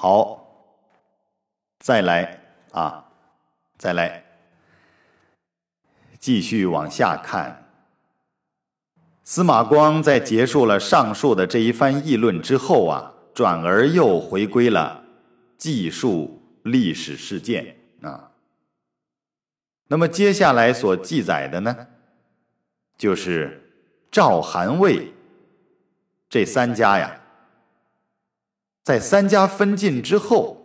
好，再来啊，再来，继续往下看。司马光在结束了上述的这一番议论之后啊，转而又回归了记述历史事件啊。那么接下来所记载的呢，就是赵、韩、魏这三家呀，在三家分晋之后，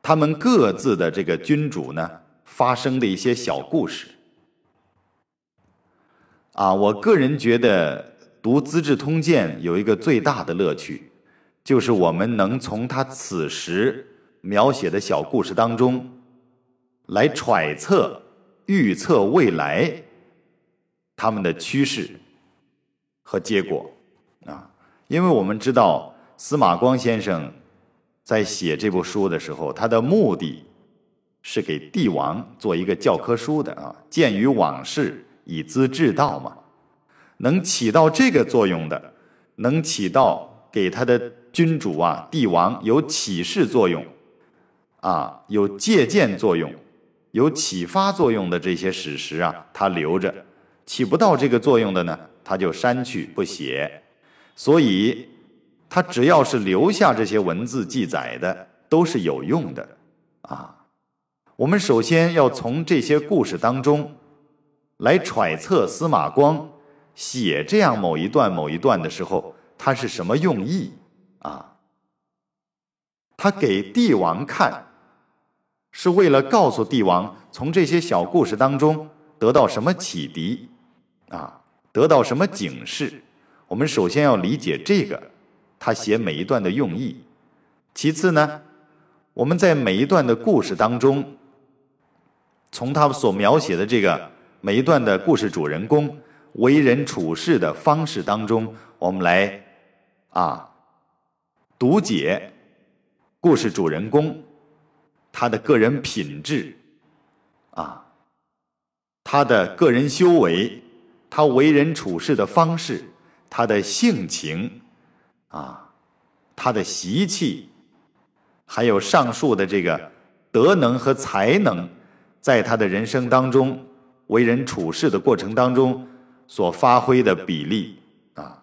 他们各自的这个君主呢，发生的一些小故事。啊，我个人觉得读《资治通鉴》有一个最大的乐趣，就是我们能从他此时描写的小故事当中，来揣测、预测未来他们的趋势和结果啊。因为我们知道司马光先生在写这部书的时候，他的目的是给帝王做一个教科书的啊，鉴于往事。以资治道嘛，能起到这个作用的，能起到给他的君主啊、帝王有启示作用，啊，有借鉴作用、有启发作用的这些史实啊，他留着；起不到这个作用的呢，他就删去不写。所以，他只要是留下这些文字记载的，都是有用的啊。我们首先要从这些故事当中。来揣测司马光写这样某一段某一段的时候，他是什么用意啊？他给帝王看，是为了告诉帝王从这些小故事当中得到什么启迪啊？得到什么警示？我们首先要理解这个，他写每一段的用意。其次呢，我们在每一段的故事当中，从他所描写的这个。每一段的故事主人公为人处事的方式当中，我们来啊读解故事主人公他的个人品质啊，他的个人修为，他为人处事的方式，他的性情啊，他的习气，还有上述的这个德能和才能，在他的人生当中。为人处事的过程当中所发挥的比例啊，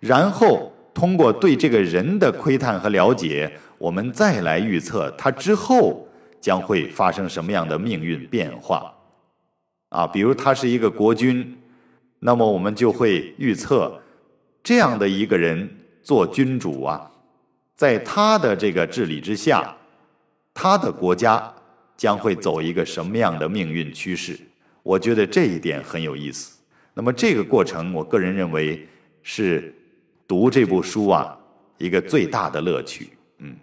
然后通过对这个人的窥探和了解，我们再来预测他之后将会发生什么样的命运变化啊。比如他是一个国君，那么我们就会预测这样的一个人做君主啊，在他的这个治理之下，他的国家将会走一个什么样的命运趋势。我觉得这一点很有意思。那么这个过程，我个人认为是读这部书啊一个最大的乐趣。嗯，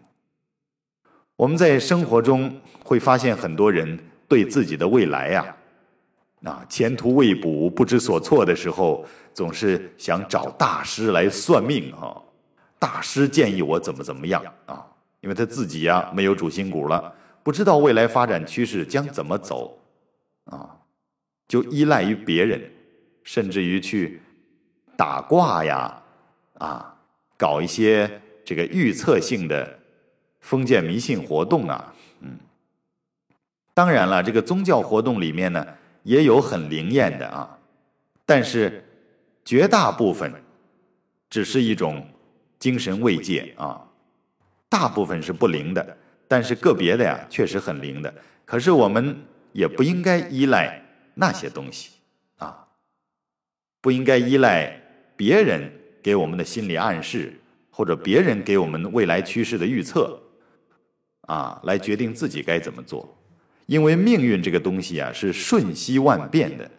我们在生活中会发现很多人对自己的未来呀，啊前途未卜、不知所措的时候，总是想找大师来算命哈。大师建议我怎么怎么样啊？因为他自己呀没有主心骨了，不知道未来发展趋势将怎么走啊。就依赖于别人，甚至于去打卦呀，啊，搞一些这个预测性的封建迷信活动啊，嗯，当然了，这个宗教活动里面呢也有很灵验的啊，但是绝大部分只是一种精神慰藉啊，大部分是不灵的，但是个别的呀确实很灵的，可是我们也不应该依赖。那些东西啊，不应该依赖别人给我们的心理暗示，或者别人给我们未来趋势的预测啊，来决定自己该怎么做。因为命运这个东西啊，是瞬息万变的。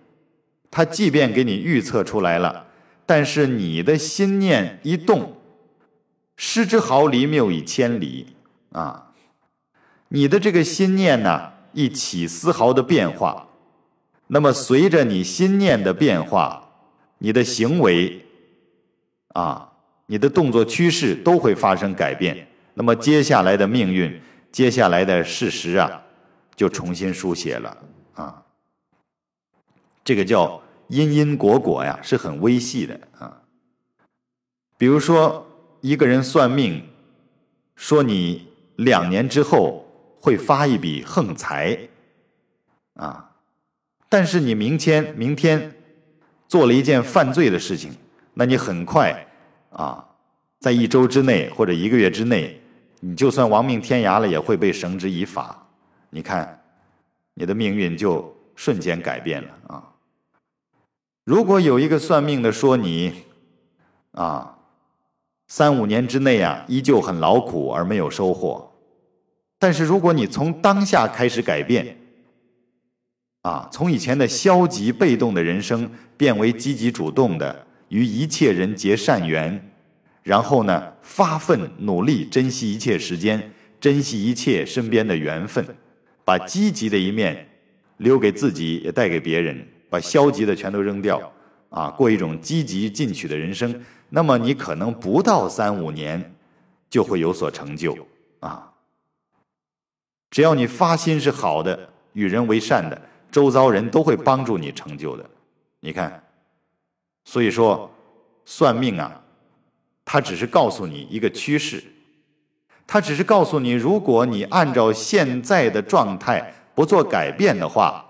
它即便给你预测出来了，但是你的心念一动，失之毫厘，谬以千里啊！你的这个心念呢，一起丝毫的变化。那么，随着你心念的变化，你的行为，啊，你的动作趋势都会发生改变。那么，接下来的命运，接下来的事实啊，就重新书写了啊。这个叫因因果果呀，是很微细的啊。比如说，一个人算命，说你两年之后会发一笔横财，啊，但是你明天明天做了一件犯罪的事情，那你很快啊，在一周之内或者一个月之内，你就算亡命天涯了，也会被绳之以法。你看，你的命运就瞬间改变了啊！如果有一个算命的说你啊。三五年之内啊，依旧很劳苦而没有收获。但是如果你从当下开始改变，啊，从以前的消极被动的人生变为积极主动的，与一切人结善缘，然后呢，发奋努力，珍惜一切时间，珍惜一切身边的缘分，把积极的一面留给自己，也带给别人，把消极的全都扔掉，啊，过一种积极进取的人生。那么你可能不到三五年就会有所成就啊！只要你发心是好的，与人为善的，周遭人都会帮助你成就的。你看，所以说算命啊，它只是告诉你一个趋势，它只是告诉你，如果你按照现在的状态不做改变的话，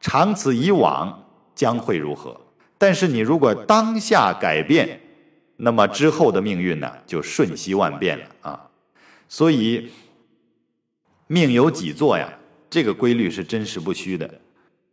长此以往将会如何？但是你如果当下改变，那么之后的命运呢，就瞬息万变了啊！所以命由己作呀，这个规律是真实不虚的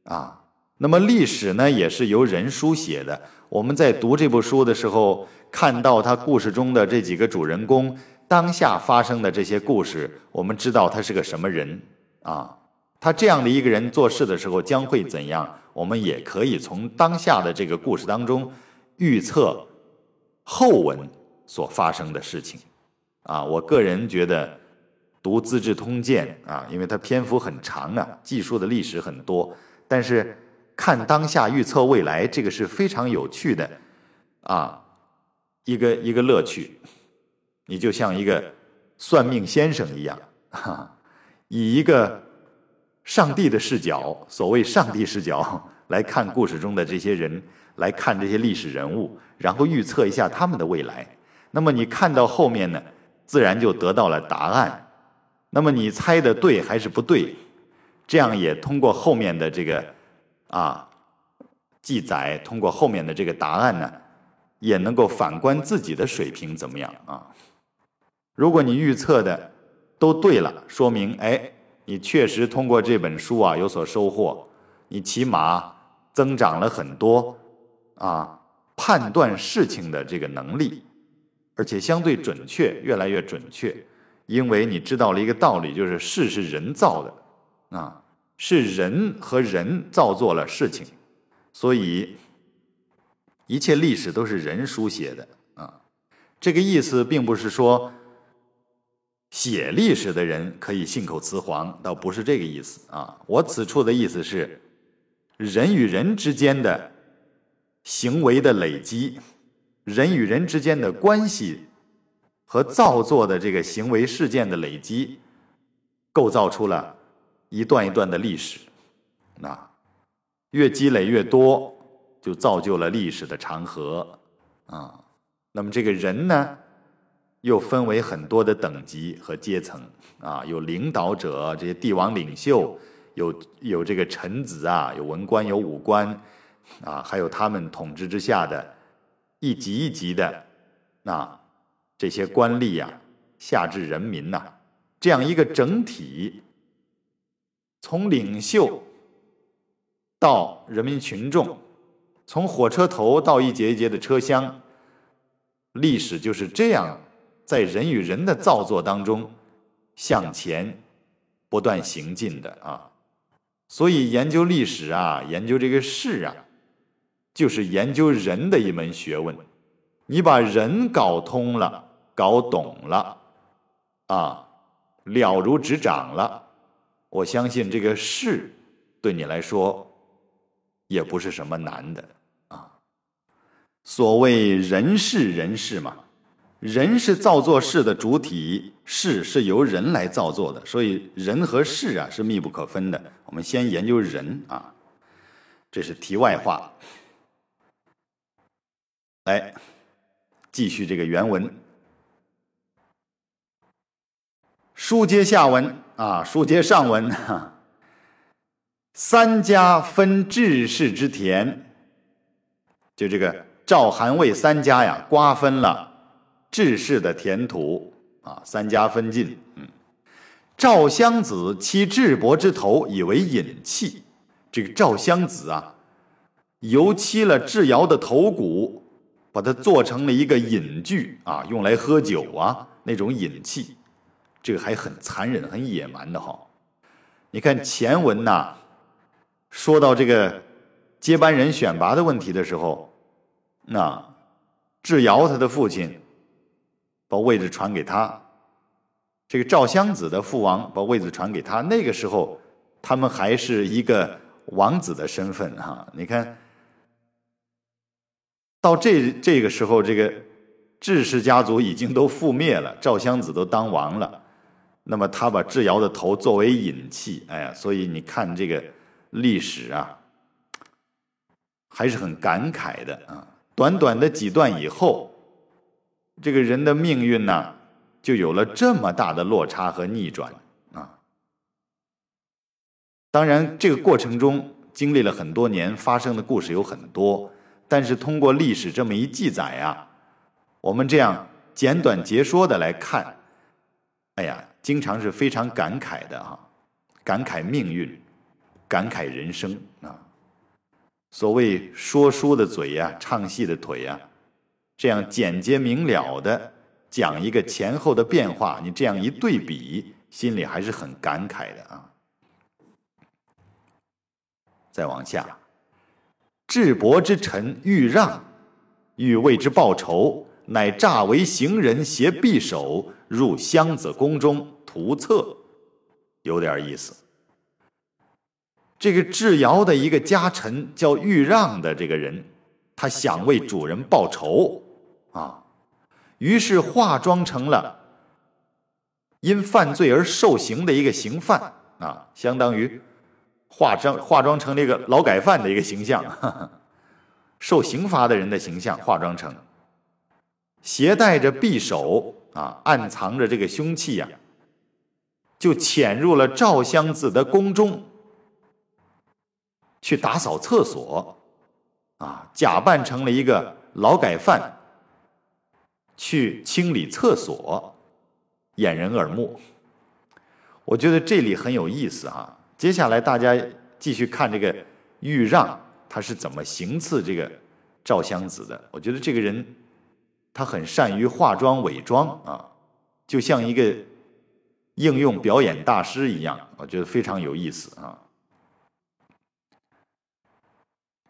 啊。那么历史呢，也是由人书写的。我们在读这部书的时候，看到他故事中的这几个主人公当下发生的这些故事，我们知道他是个什么人啊？他这样的一个人做事的时候将会怎样？我们也可以从当下的这个故事当中预测后文所发生的事情，啊，我个人觉得读《资治通鉴》啊，因为它篇幅很长啊，记述的历史很多，但是看当下预测未来，这个是非常有趣的啊，一个一个乐趣。你就像一个算命先生一样，哈，以一个。上帝的视角，所谓上帝视角 来看故事中的这些人，来看这些历史人物，然后预测一下他们的未来。那么你看到后面呢，自然就得到了答案。那么你猜的对还是不对？这样也通过后面的这个啊记载，通过后面的这个答案呢，也能够反观自己的水平怎么样啊？如果你预测的都对了，说明哎。你确实通过这本书啊有所收获，你起码增长了很多啊判断事情的这个能力，而且相对准确，越来越准确，因为你知道了一个道理，就是事是人造的啊，是人和人造作了事情，所以一切历史都是人书写的啊，这个意思并不是说。写历史的人可以信口雌黄，倒不是这个意思啊！我此处的意思是，人与人之间的行为的累积，人与人之间的关系和造作的这个行为事件的累积，构造出了一段一段的历史。那越积累越多，就造就了历史的长河啊！那么这个人呢？又分为很多的等级和阶层啊，有领导者，这些帝王领袖，有有这个臣子啊，有文官，有武官，啊，还有他们统治之下的一级一级的那这些官吏呀，下至人民呐，这样一个整体，从领袖到人民群众，从火车头到一节一节的车厢，历史就是这样。在人与人的造作当中，向前不断行进的啊，所以研究历史啊，研究这个事啊，就是研究人的一门学问。你把人搞通了，搞懂了，啊，了如指掌了，我相信这个事对你来说也不是什么难的啊。所谓人事人事嘛。人是造作事的主体，事是由人来造作的，所以人和事啊是密不可分的。我们先研究人啊，这是题外话。来，继续这个原文。书接下文啊，书接上文哈。三家分治世之田，就这个赵、韩、魏三家呀，瓜分了治世的田土啊，三家分晋。嗯，赵襄子欺智伯之头以为饮器，这个赵襄子啊，油漆了智瑶的头骨，把它做成了一个饮具啊，用来喝酒啊那种饮器，这个还很残忍、很野蛮的哈。你看前文呐。说到这个接班人选拔的问题的时候，那智瑶他的父亲把位置传给他，这个赵襄子的父王把位子传给他。那个时候，他们还是一个王子的身份哈。你看到这这个时候，这个智氏家族已经都覆灭了，赵襄子都当王了。那么他把智瑶的头作为引器，哎呀，所以你看这个。历史啊，还是很感慨的啊！短短的几段以后，这个人的命运呢，就有了这么大的落差和逆转啊！当然，这个过程中经历了很多年，发生的故事有很多，但是通过历史这么一记载啊，我们这样简短截说的来看，哎呀，经常是非常感慨的啊，感慨命运。感慨人生啊！所谓说书的嘴呀，唱戏的腿呀，这样简洁明了的讲一个前后的变化，你这样一对比，心里还是很感慨的啊。再往下，智伯之臣欲让，欲为之报仇，乃诈为行人，携匕首入襄子宫中图策，有点意思。这个智瑶的一个家臣叫豫让的这个人，他想为主人报仇，于是化妆成了因犯罪而受刑的一个刑犯啊，相当于化妆化妆成了一个劳改犯的一个形象，受刑罚的人的形象化妆成，携带着匕首啊，暗藏着这个凶器呀，就潜入了赵襄子的宫中。去打扫厕所，啊，假扮成了一个劳改犯，去清理厕所，掩人耳目。我觉得这里很有意思啊。接下来大家继续看这个豫让他是怎么行刺这个赵襄子的。我觉得这个人他很善于化妆伪装啊，就像一个应用表演大师一样，我觉得非常有意思啊。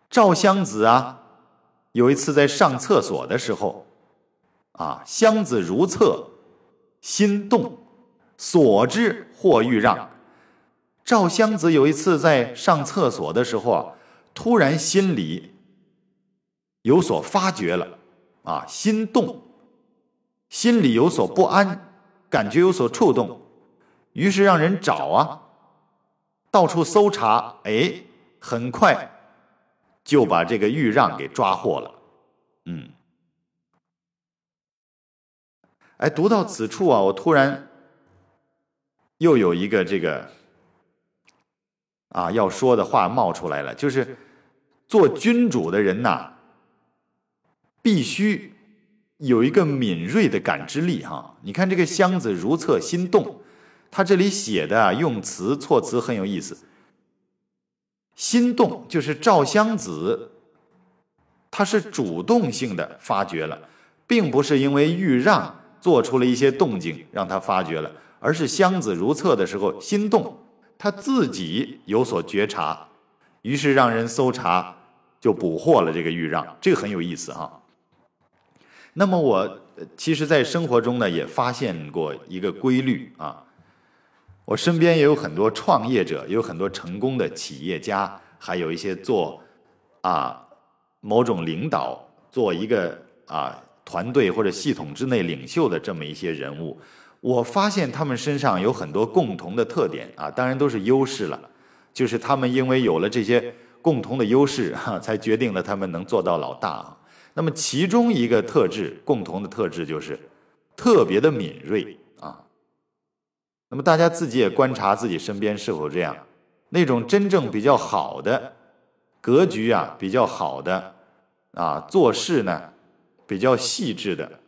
赵襄子啊，有一次在上厕所的时候，啊，襄子如厕，心动，所之或欲让。赵襄子有一次在上厕所的时候啊，突然心里有所发觉了，啊，心动，心里有所不安，感觉有所触动，于是让人找啊，到处搜查，哎，很快。就把这个豫让给抓获了，嗯，哎，读到此处啊，我突然又有一个这个啊要说的话冒出来了，就是做君主的人呐，必须有一个敏锐的感知力哈。你看这个箱子如厕心动，他这里写的用词措辞很有意思。心动就是赵襄子，他是主动性的发觉了，并不是因为豫让做出了一些动静让他发觉了，而是箱子如厕的时候心动，他自己有所觉察，于是让人搜查，就捕获了这个豫让，这个很有意思哈。那么我其实，在生活中呢，也发现过一个规律啊。我身边也有很多创业者，也有很多成功的企业家，还有一些做啊某种领导，做一个啊团队或者系统之内领袖的这么一些人物。我发现他们身上有很多共同的特点啊，当然都是优势了。就是他们因为有了这些共同的优势，哈，才决定了他们能做到老大。那么其中一个特质，共同的特质就是特别的敏锐啊。那么大家自己也观察自己身边是否这样，那种真正比较好的格局啊，比较好的啊，做事呢比较细致的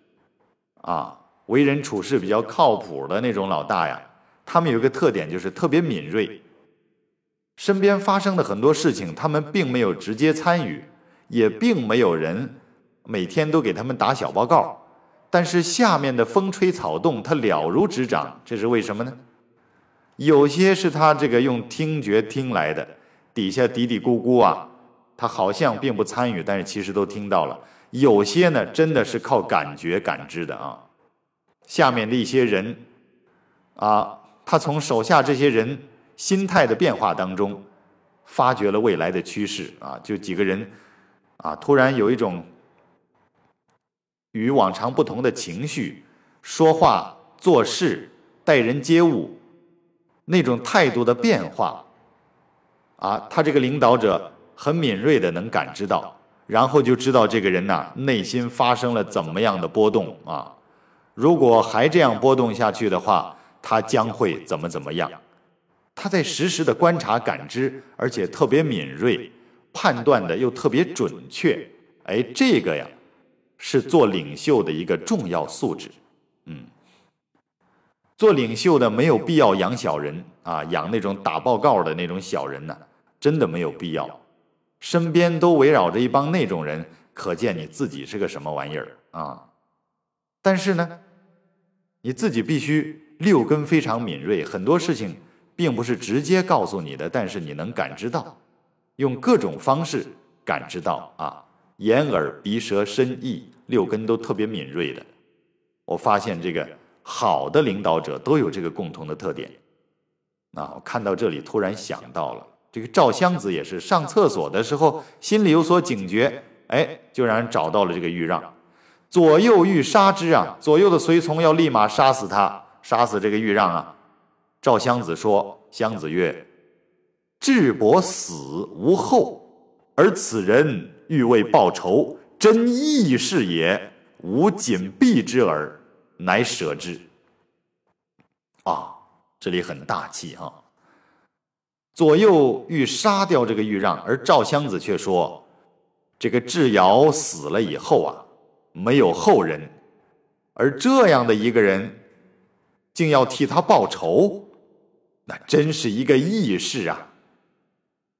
啊，为人处事比较靠谱的那种老大呀，他们有一个特点就是特别敏锐。身边发生的很多事情，他们并没有直接参与，也并没有人每天都给他们打小报告。但是下面的风吹草动，他了如指掌，这是为什么呢？有些是他这个用听觉听来的，底下嘀嘀咕咕啊，他好像并不参与，但是其实都听到了。有些呢，真的是靠感觉感知的啊。下面的一些人啊，他从手下这些人心态的变化当中，发掘了未来的趋势啊。就几个人啊，突然有一种。与往常不同的情绪，说话、做事、待人接物，那种态度的变化，啊，他这个领导者很敏锐的能感知到，然后就知道这个人呐内心发生了怎么样的波动啊。如果还这样波动下去的话，他将会怎么怎么样？他在实时的观察、感知，而且特别敏锐，判断的又特别准确。哎，这个呀。是做领袖的一个重要素质，嗯，做领袖的没有必要养小人啊，养那种打报告的那种小人呢，真的没有必要。身边都围绕着一帮那种人，可见你自己是个什么玩意儿啊！但是呢，你自己必须六根非常敏锐，很多事情并不是直接告诉你的，但是你能感知到，用各种方式感知到啊。眼耳鼻舌身意六根都特别敏锐的，我发现这个好的领导者都有这个共同的特点。啊，我看到这里突然想到了，这个赵襄子也是上厕所的时候心里有所警觉，哎，就让人找到了这个豫让，左右欲杀之啊，左右的随从要立马杀死他，杀死这个豫让啊。赵襄子说：“襄子曰，智伯死无后，而此人。”欲为报仇，真义士也。吾谨避之耳，乃舍之。啊，这里很大气哈。左右欲杀掉这个豫让，而赵襄子却说：“这个智瑶死了以后啊，没有后人，而这样的一个人，竟要替他报仇，那真是一个义士啊！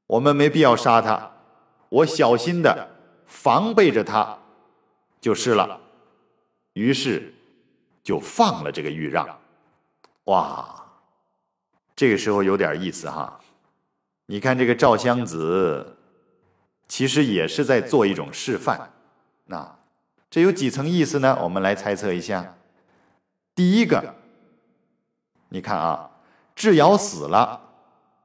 我们没必要杀他。”我小心的防备着他，就是了。于是就放了这个豫让。哇，这个时候有点意思哈。你看这个赵襄子，其实也是在做一种示范。那这有几层意思呢？我们来猜测一下。第一个，你看啊，智瑶死了，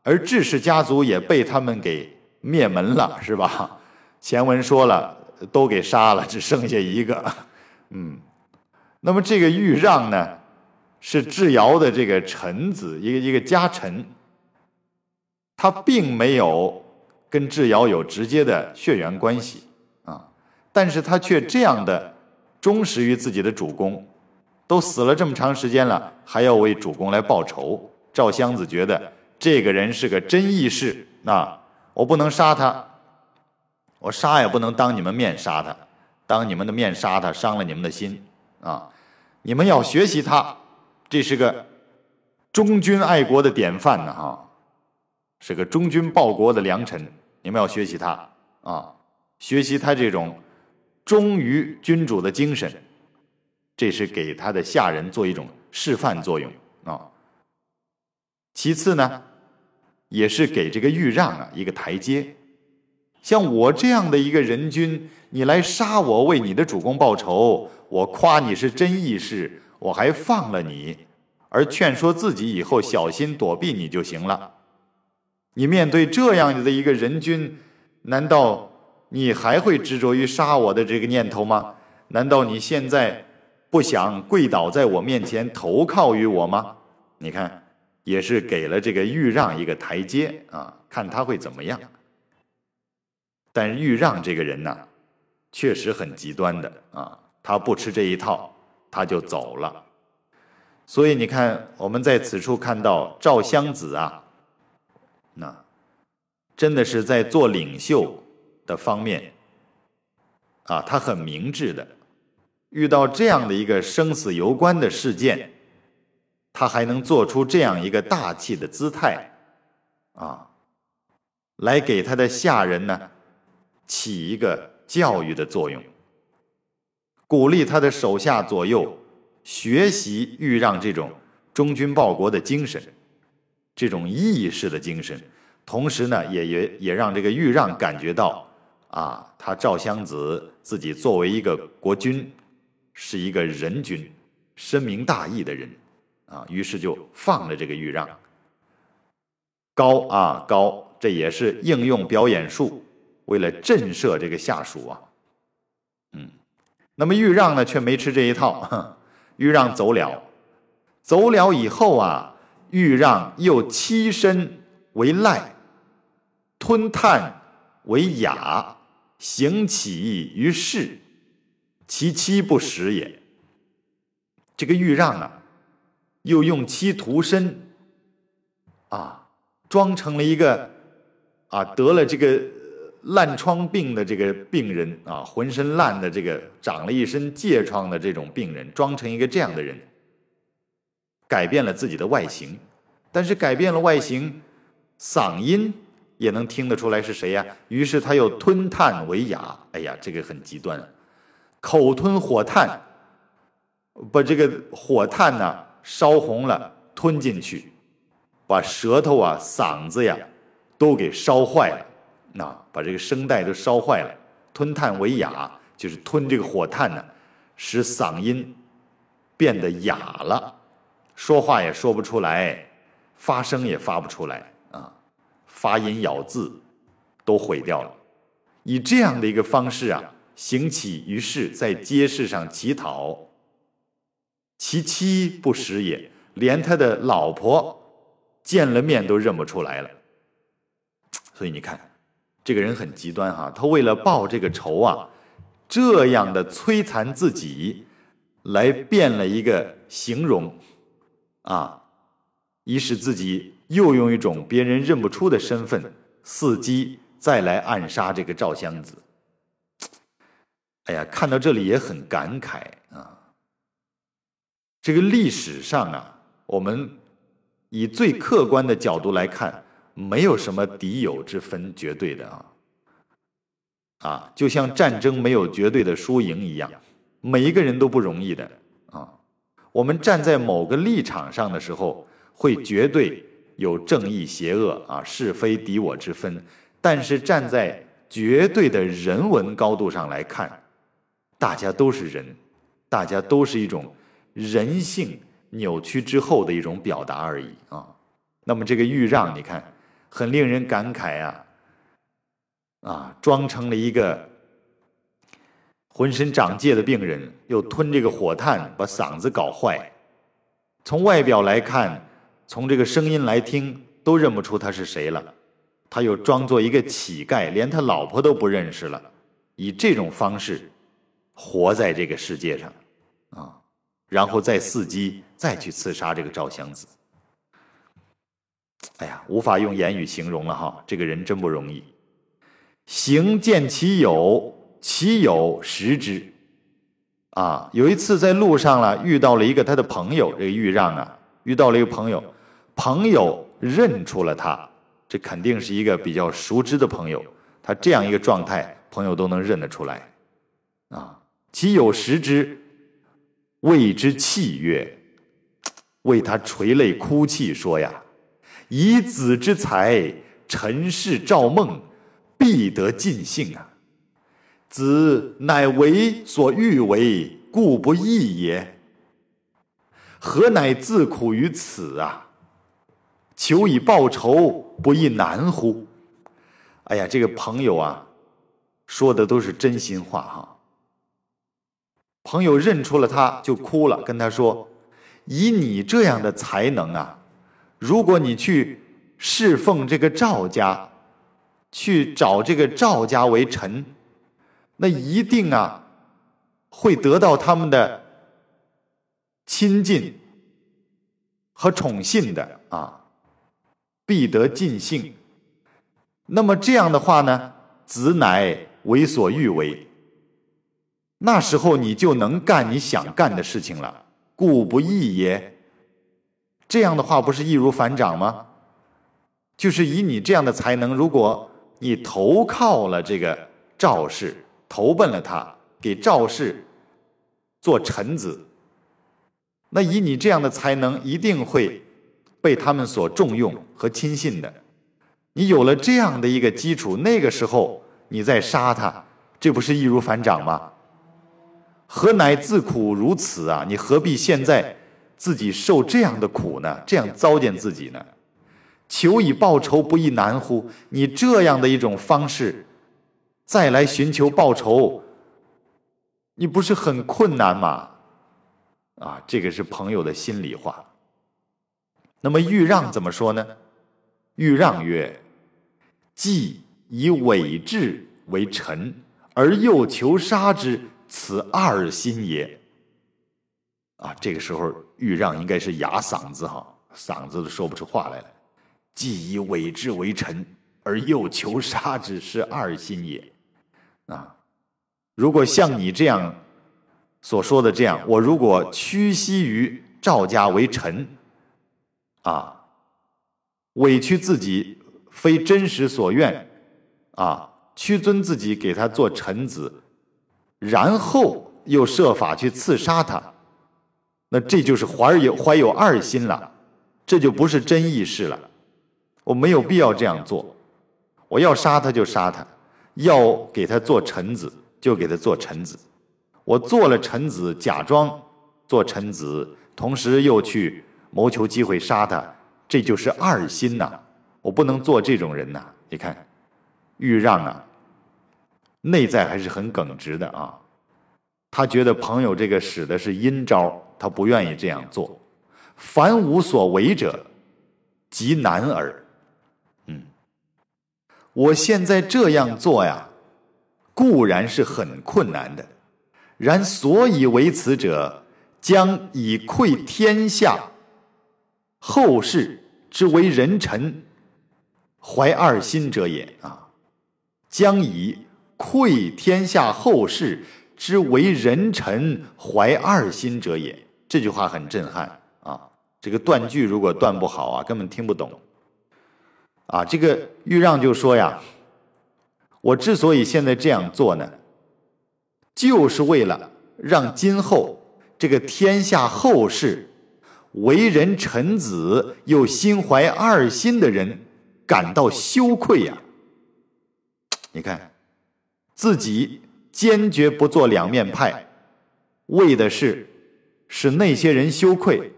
而智氏家族也被他们给。灭门了是吧？前文说了，都给杀了，只剩下一个。嗯，那么这个豫让呢，是智瑶的这个臣子，一个一个家臣，他并没有跟智瑶有直接的血缘关系啊，但是他却这样的忠实于自己的主公，都死了这么长时间了，还要为主公来报仇。赵襄子觉得这个人是个真义士啊。我不能杀他，我杀也不能当你们面杀他，当你们的面杀他，伤了你们的心啊！你们要学习他，这是个忠君爱国的典范呢，哈，是个忠君报国的良臣。你们要学习他啊，学习他这种忠于君主的精神，这是给他的下人做一种示范作用啊。其次呢？也是给这个豫让啊一个台阶，像我这样的一个人君，你来杀我，为你的主公报仇，我夸你是真义士，我还放了你，而劝说自己以后小心躲避你就行了。你面对这样的一个人君，难道你还会执着于杀我的这个念头吗？难道你现在不想跪倒在我面前投靠于我吗？你看。也是给了这个豫让一个台阶啊，看他会怎么样。但豫让这个人呢，确实很极端的啊，他不吃这一套，他就走了。所以你看，我们在此处看到赵襄子啊，那真的是在做领袖的方面啊，他很明智的。遇到这样的一个生死攸关的事件，他还能做出这样一个大气的姿态啊，来给他的下人呢起一个教育的作用，鼓励他的手下左右学习豫让这种忠君报国的精神，这种义士的精神，同时呢，也也也让这个豫让感觉到啊，他赵襄子自己作为一个国君。是一个人君，深明大义的人，啊，于是就放了这个豫让。高啊高，这也是应用表演术，为了震慑这个下属啊。嗯，那么豫让呢，却没吃这一套，豫让走了，走了以后啊，欲让又欺身为赖，吞炭为雅，行起于世。其妻不食也。这个欲让啊，又用妻涂身，啊，装成了一个啊得了这个烂疮病的这个病人啊，浑身烂的这个长了一身疥疮的这种病人，装成一个这样的人，改变了自己的外形，但是改变了外形，嗓音也能听得出来是谁呀？于是他又吞炭为哑。哎呀，这个很极端。口吞火炭，把这个火炭呢烧红了，吞进去，把舌头啊、嗓子呀都给烧坏了，那把这个声带都烧坏了。吞炭为哑，就是吞这个火炭呢，使嗓音变得哑了，说话也说不出来，发声也发不出来啊，发音咬字都毁掉了。以这样的一个方式啊。行乞于市，在街市上乞讨，其妻不识也，连他的老婆见了面都认不出来了。所以你看，这个人很极端哈，他为了报这个仇啊，这样的摧残自己，来变了一个形容啊，以使自己又用一种别人认不出的身份，伺机再来暗杀这个赵襄子。哎呀，看到这里也很感慨啊！这个历史上啊，我们以最客观的角度来看，没有什么敌友之分绝对的啊，啊，就像战争没有绝对的输赢一样，每一个人都不容易的。我们站在某个立场上的时候，会绝对有正义邪恶啊，是非敌我之分，但是站在绝对的人文高度上来看。大家都是人，大家都是一种人性扭曲之后的一种表达而已啊。那么这个豫让，你看，很令人感慨啊，啊，装成了一个浑身长疥的病人，又吞这个火炭，把嗓子搞坏。从外表来看，从这个声音来听，都认不出他是谁了。他又装作一个乞丐，连他老婆都不认识了，以这种方式。活在这个世界上，啊，然后再伺机再去刺杀这个赵襄子。哎呀，无法用言语形容了哈，这个人真不容易。行见其友，其有识之。啊，有一次在路上了，遇到了一个他的朋友，这个豫让啊，遇到了一个朋友，朋友认出了他，这肯定是一个比较熟知的朋友，他这样一个状态，朋友都能认得出来，啊。其有识之，谓之泣曰：“为他垂泪哭泣，说呀，以子之才，陈氏赵孟，必得尽兴啊！子乃为所欲为，故不义也。何乃自苦于此啊？求以报仇，不亦难乎？”哎呀，这个朋友啊，说的都是真心话哈。朋友认出了他，就哭了，跟他说：“以你这样的才能啊，如果你去侍奉这个赵家，去找这个赵家为臣，那一定啊会得到他们的亲近，和宠信的啊，必得尽兴。那么这样的话呢，子乃为所欲为。那时候你就能干你想干的事情了，故不义也。这样的话不是易如反掌吗？就是以你这样的才能，如果你投靠了这个赵氏，投奔了他，给赵氏做臣子，那以你这样的才能，一定会被他们所重用和亲信的。你有了这样的一个基础，那个时候你再杀他，这不是易如反掌吗？何乃自苦如此啊？你何必现在自己受这样的苦呢？这样糟践自己呢？求以报仇，不亦难乎？你这样的一种方式，再来寻求报仇，你不是很困难吗？啊，这个是朋友的心里话。那么豫让怎么说呢？豫让曰：“既以伪质为臣，而又求杀之。”此二心也，啊，这个时候豫让应该是哑嗓子哈，嗓子都说不出话来了。既以伪质为臣，而又求杀之，是二心也。啊，如果像你这样所说的这样，我如果屈膝于赵家为臣，啊，委屈自己非真实所愿，啊，屈尊自己给他做臣子。然后又设法去刺杀他，那这就是怀有怀有二心了，这就不是真义士了。我没有必要这样做，我要杀他就杀他，要给他做臣子就给他做臣子。我做了臣子，假装做臣子，同时又去谋求机会杀他，这就是二心呐！我不能做这种人呐！你看，豫让啊。内在还是很耿直的啊，他觉得朋友这个使的是阴招，他不愿意这样做。凡无所为者，极难耳。我现在这样做呀，固然是很困难的，然所以为此者，将以愧天下后世之为人臣，怀二心者也啊，将以。愧天下后世之为人臣，怀二心者也。这句话很震撼啊！这个断句如果断不好啊，根本听不懂。啊，这个豫让就说呀：“我之所以现在这样做呢，就是为了让今后这个天下后世为人臣子又心怀二心的人感到羞愧呀！你看。”自己坚决不做两面派，为的是使那些人羞愧。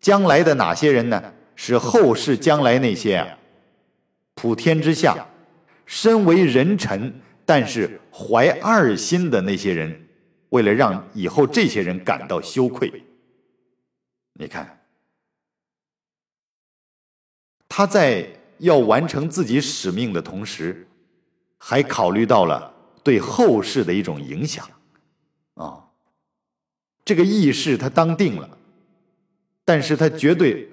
将来的哪些人呢？是后世将来那些啊，普天之下，身为人臣，但是怀二心的那些人，为了让以后这些人感到羞愧，你看，他在要完成自己使命的同时。还考虑到了对后世的一种影响，啊，这个义士他当定了，但是他绝对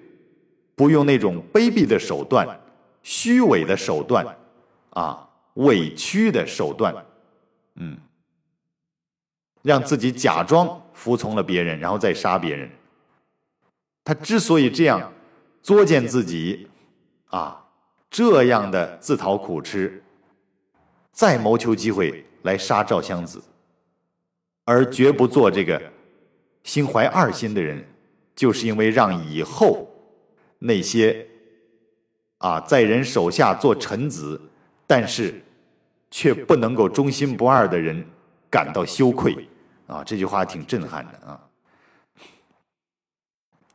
不用那种卑鄙的手段、虚伪的手段，啊，委屈的手段，嗯，让自己假装服从了别人，然后再杀别人。他之所以这样作践自己，啊，这样的自讨苦吃。再谋求机会来杀赵襄子，而绝不做这个心怀二心的人，就是因为让以后那些啊在人手下做臣子，但是却不能够忠心不二的人感到羞愧啊！这句话挺震撼的啊！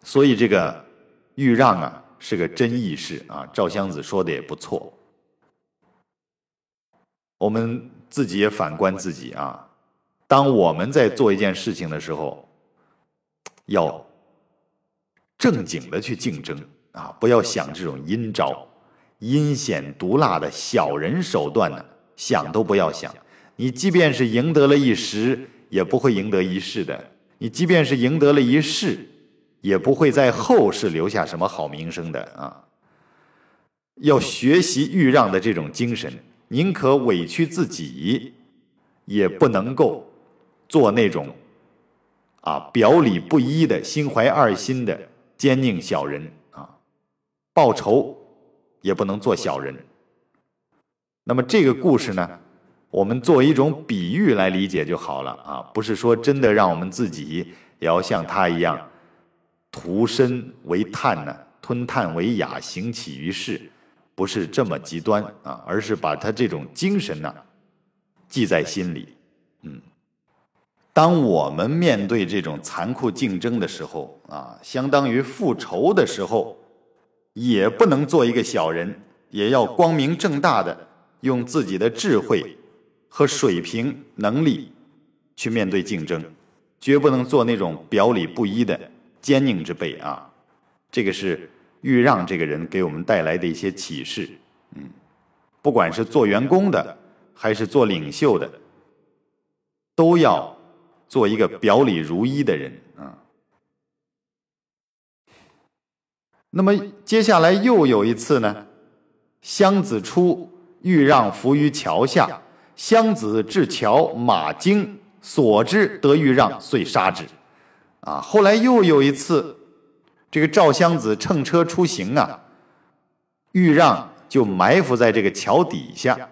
所以这个豫让啊是个真义士啊，赵襄子说的也不错。我们自己也反观自己啊，当我们在做一件事情的时候，要正经的去竞争啊，不要想这种阴招、阴险毒辣的小人手段呢，想都不要想。你即便是赢得了一时，也不会赢得一世的；你即便是赢得了一世，也不会在后世留下什么好名声的啊。要学习豫让的这种精神，宁可委屈自己，也不能够做那种啊表里不一的、心怀二心的奸佞小人啊。报仇也不能做小人。那么这个故事呢，我们作为一种比喻来理解就好了啊，不是说真的让我们自己也要像他一样，屠身为炭呢，吞炭为雅，行起于世。不是这么极端啊，而是把他这种精神呢记在心里。嗯，当我们面对这种残酷竞争的时候啊，相当于复仇的时候，也不能做一个小人，也要光明正大的用自己的智慧和水平能力去面对竞争，绝不能做那种表里不一的奸佞之辈啊。这个是。豫让这个人给我们带来的一些启示，嗯，不管是做员工的还是做领袖的，都要做一个表里如一的人啊。那么接下来又有一次呢，襄子出，豫让伏于桥下，襄子至桥，马惊，所知得豫让，遂杀之。啊，后来又有一次。这个赵襄子乘车出行啊，豫让就埋伏在这个桥底下，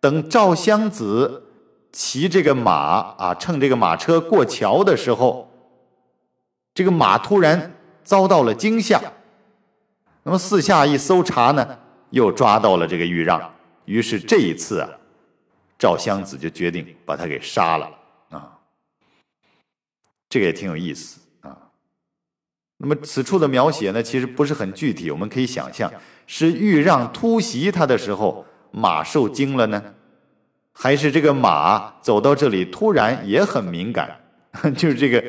等赵襄子骑这个马啊，乘这个马车过桥的时候，这个马突然遭到了惊吓，那么四下一搜查呢，又抓到了这个豫让，于是这一次啊，赵襄子就决定把他给杀了啊，这个也挺有意思啊。那么此处的描写呢，其实不是很具体。我们可以想象，是豫让突袭他的时候，马受惊了呢，还是这个马走到这里突然也很敏感？就是这个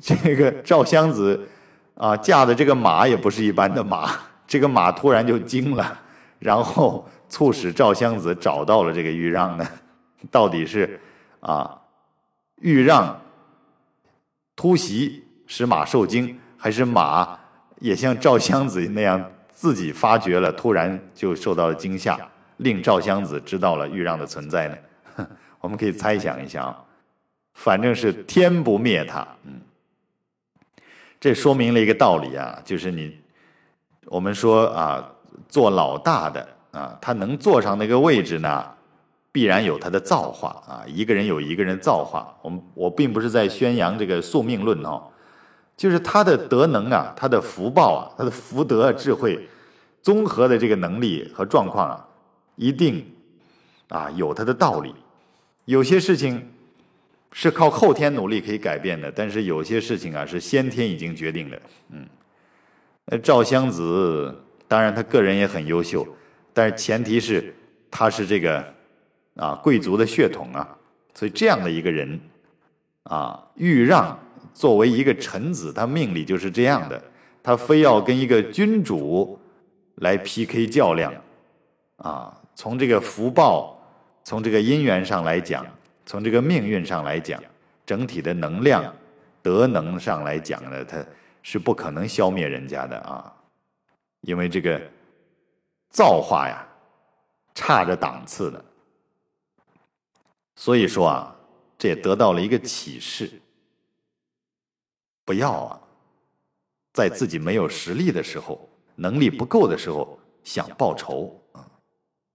这个赵襄子啊驾的这个马也不是一般的马，这个马突然就惊了，然后促使赵襄子找到了这个豫让呢？到底是啊豫让突袭使马受惊？还是马也像赵襄子那样自己发觉了，突然就受到了惊吓，令赵襄子知道了豫让的存在呢？我们可以猜想一下啊，反正是天不灭他，嗯，这说明了一个道理啊，就是你我们说啊，做老大的啊，他能坐上那个位置呢，必然有他的造化啊，一个人有一个人造化。我们我并不是在宣扬这个宿命论哦。就是他的德能啊，他的福报啊，他的福德智慧，综合的这个能力和状况啊，一定啊有他的道理。有些事情是靠后天努力可以改变的，但是有些事情啊是先天已经决定的。嗯，那赵襄子当然他个人也很优秀，但是前提是他是这个啊贵族的血统啊，所以这样的一个人啊，豫让。作为一个臣子，他命里就是这样的，他非要跟一个君主来 PK 较量，啊，从这个福报，从这个姻缘上来讲，从这个命运上来讲，整体的能量、德能上来讲呢，他是不可能消灭人家的啊，因为这个造化呀，差着档次的，所以说啊，这也得到了一个启示。不要啊，在自己没有实力的时候，能力不够的时候想报仇啊，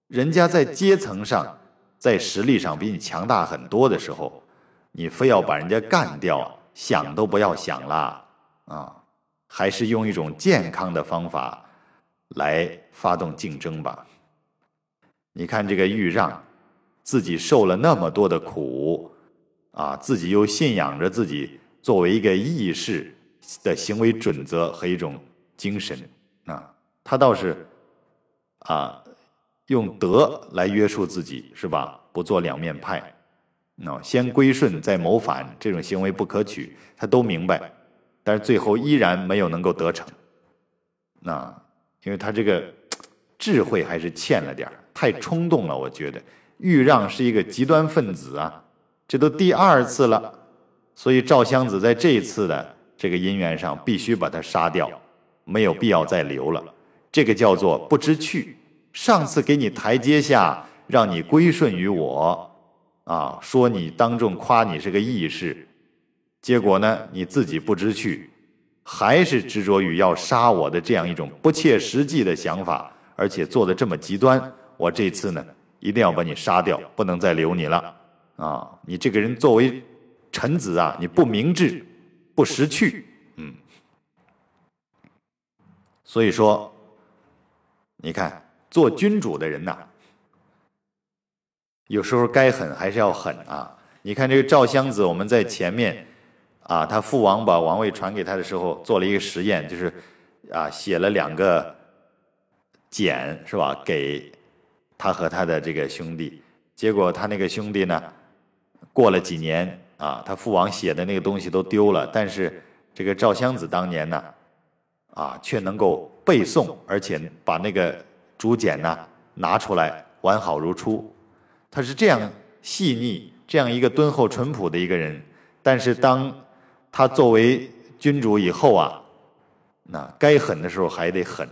人家在阶层上、在实力上比你强大很多的时候，你非要把人家干掉，想都不要想了啊！还是用一种健康的方法来发动竞争吧。你看这个豫让，自己受了那么多的苦啊，自己又信仰着自己。作为一个义士的行为准则和一种精神啊，他倒是啊用德来约束自己，是吧？不做两面派，那先归顺再谋反，这种行为不可取。他都明白，但是最后依然没有能够得逞。那因为他这个智慧还是欠了点太冲动了。我觉得豫让是一个极端分子啊，这都第二次了。所以赵襄子在这一次的这个姻缘上，必须把他杀掉，没有必要再留了。这个叫做不知趣。上次给你台阶下，让你归顺于我，啊，说你当众夸你是个义士，结果呢，你自己不知趣，还是执着于要杀我的这样一种不切实际的想法，而且做的这么极端。我这次呢，一定要把你杀掉，不能再留你了。啊，你这个人作为臣子啊，你不明智，不识趣，嗯。所以说，你看。做君主的人呐，有时候该狠还是要狠啊！你看这个赵襄子，我们在前面啊，他父王把王位传给他的时候，做了一个实验，就是啊，写了两个简是吧，给他和他的这个兄弟。结果他那个兄弟呢，过了几年啊，他父王写的那个东西都丢了，但是这个赵襄子当年呢，啊，却能够背诵，而且把那个。竹简呢，拿出来完好如初。他是这样细腻，这样一个敦厚淳朴的一个人。但是当他作为君主以后啊，那该狠的时候还得狠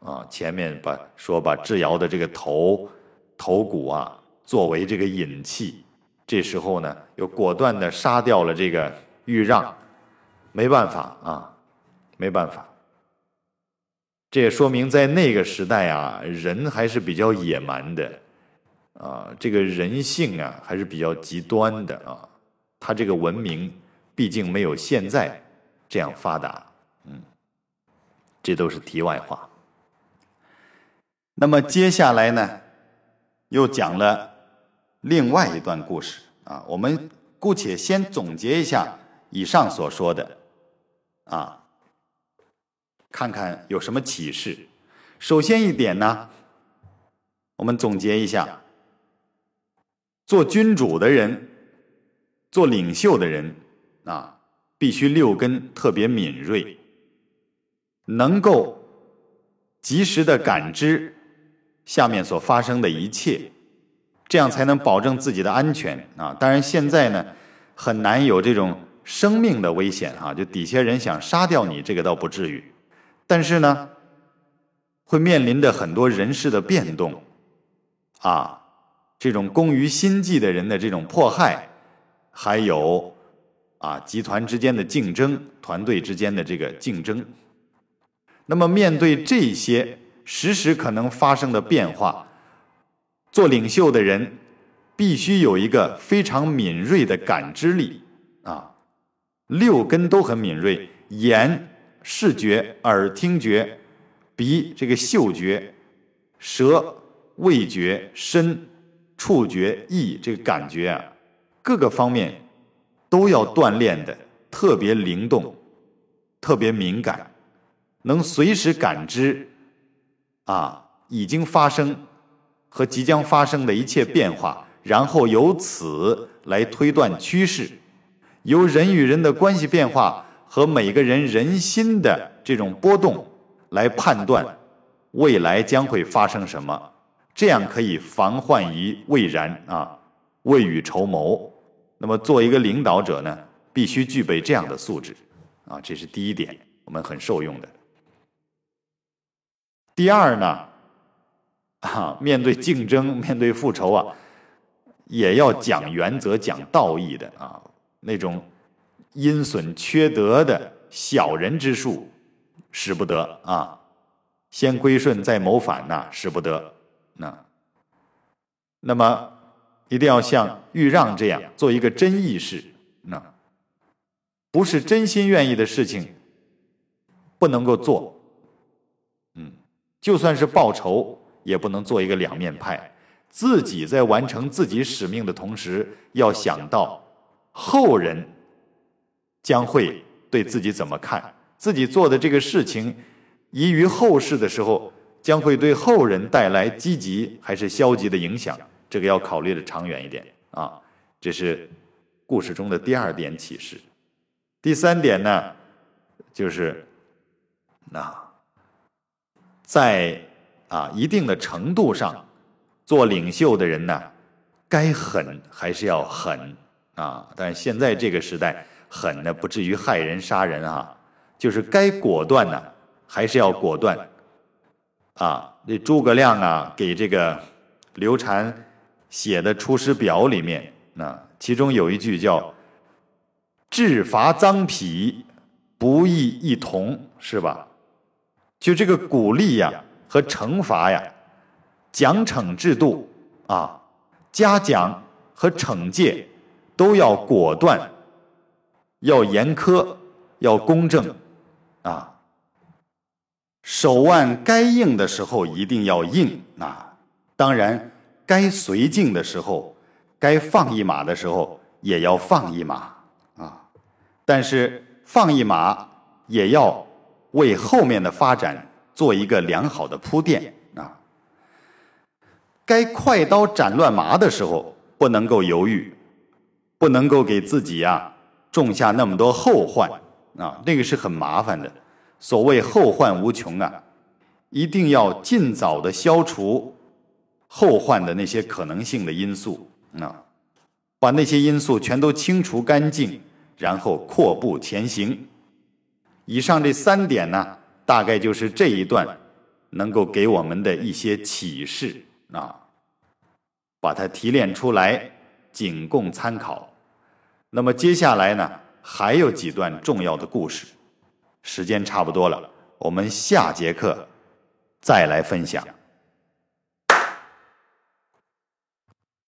啊。前面把说把智瑶的这个头头骨啊作为这个引器，这时候呢又果断的杀掉了这个豫让，没办法啊，没办法。这也说明，在那个时代啊，人还是比较野蛮的，啊，这个人性啊还是比较极端的啊。他这个文明毕竟没有现在这样发达，嗯，这都是题外话。那么接下来呢，又讲了另外一段故事啊。我们姑且先总结一下以上所说的，啊。看看有什么启示。首先一点呢，我们总结一下：做君主的人，做领袖的人啊，必须六根特别敏锐，能够及时的感知下面所发生的一切，这样才能保证自己的安全啊。当然，现在呢，很难有这种生命的危险啊，就底下人想杀掉你，这个倒不至于。但是呢，会面临着很多人事的变动，啊，这种攻于心计的人的这种迫害，还有啊集团之间的竞争、团队之间的这个竞争。那么面对这些时时可能发生的变化，做领袖的人必须有一个非常敏锐的感知力啊，六根都很敏锐，眼。视觉、耳听觉、鼻这个嗅觉、舌味觉、身触觉、意这个感觉啊，各个方面都要锻炼的特别灵动、特别敏感，能随时感知啊已经发生和即将发生的一切变化，然后由此来推断趋势，由人与人的关系变化。和每个人人心的这种波动来判断未来将会发生什么，这样可以防患于未然啊，未雨绸缪。那么，做一个领导者呢，必须具备这样的素质啊，这是第一点，我们很受用的。第二呢，啊，面对竞争、面对复仇啊，也要讲原则、讲道义的啊，那种。阴损缺德的小人之术，使不得啊！先归顺再谋反呐，使不得。那，那么一定要像豫让这样做一个真义士。那不是真心愿意的事情，不能够做。嗯，就算是报仇，也不能做一个两面派。自己在完成自己使命的同时，要想到后人。将会对自己怎么看？自己做的这个事情，遗于后世的时候，将会对后人带来积极还是消极的影响？这个要考虑的长远一点啊。这是故事中的第二点启示。第三点呢，就是那在啊一定的程度上，做领袖的人呢，该狠还是要狠啊。但是现在这个时代。狠呢不至于害人杀人啊，就是该果断呢，还是要果断。啊，这诸葛亮啊，给这个刘禅写的《出师表》里面，那其中有一句叫“治罚赃匹，不义一同”，是吧？就这个鼓励呀和惩罚呀，奖惩制度啊，嘉奖和惩戒都要果断，要严苛，要公正，啊。手腕该硬的时候一定要硬啊！当然，该随境的时候，该放一马的时候也要放一马啊！但是放一马也要为后面的发展做一个良好的铺垫啊！该快刀斩乱麻的时候不能够犹豫，不能够给自己呀种下那么多后患啊！那个是很麻烦的。所谓后患无穷啊，一定要尽早的消除后患的那些可能性的因素啊，把那些因素全都清除干净，然后阔步前行。以上这三点呢，大概就是这一段能够给我们的一些启示啊，把它提炼出来，仅供参考。那么接下来呢，还有几段重要的故事。时间差不多了，我们下节课再来分享。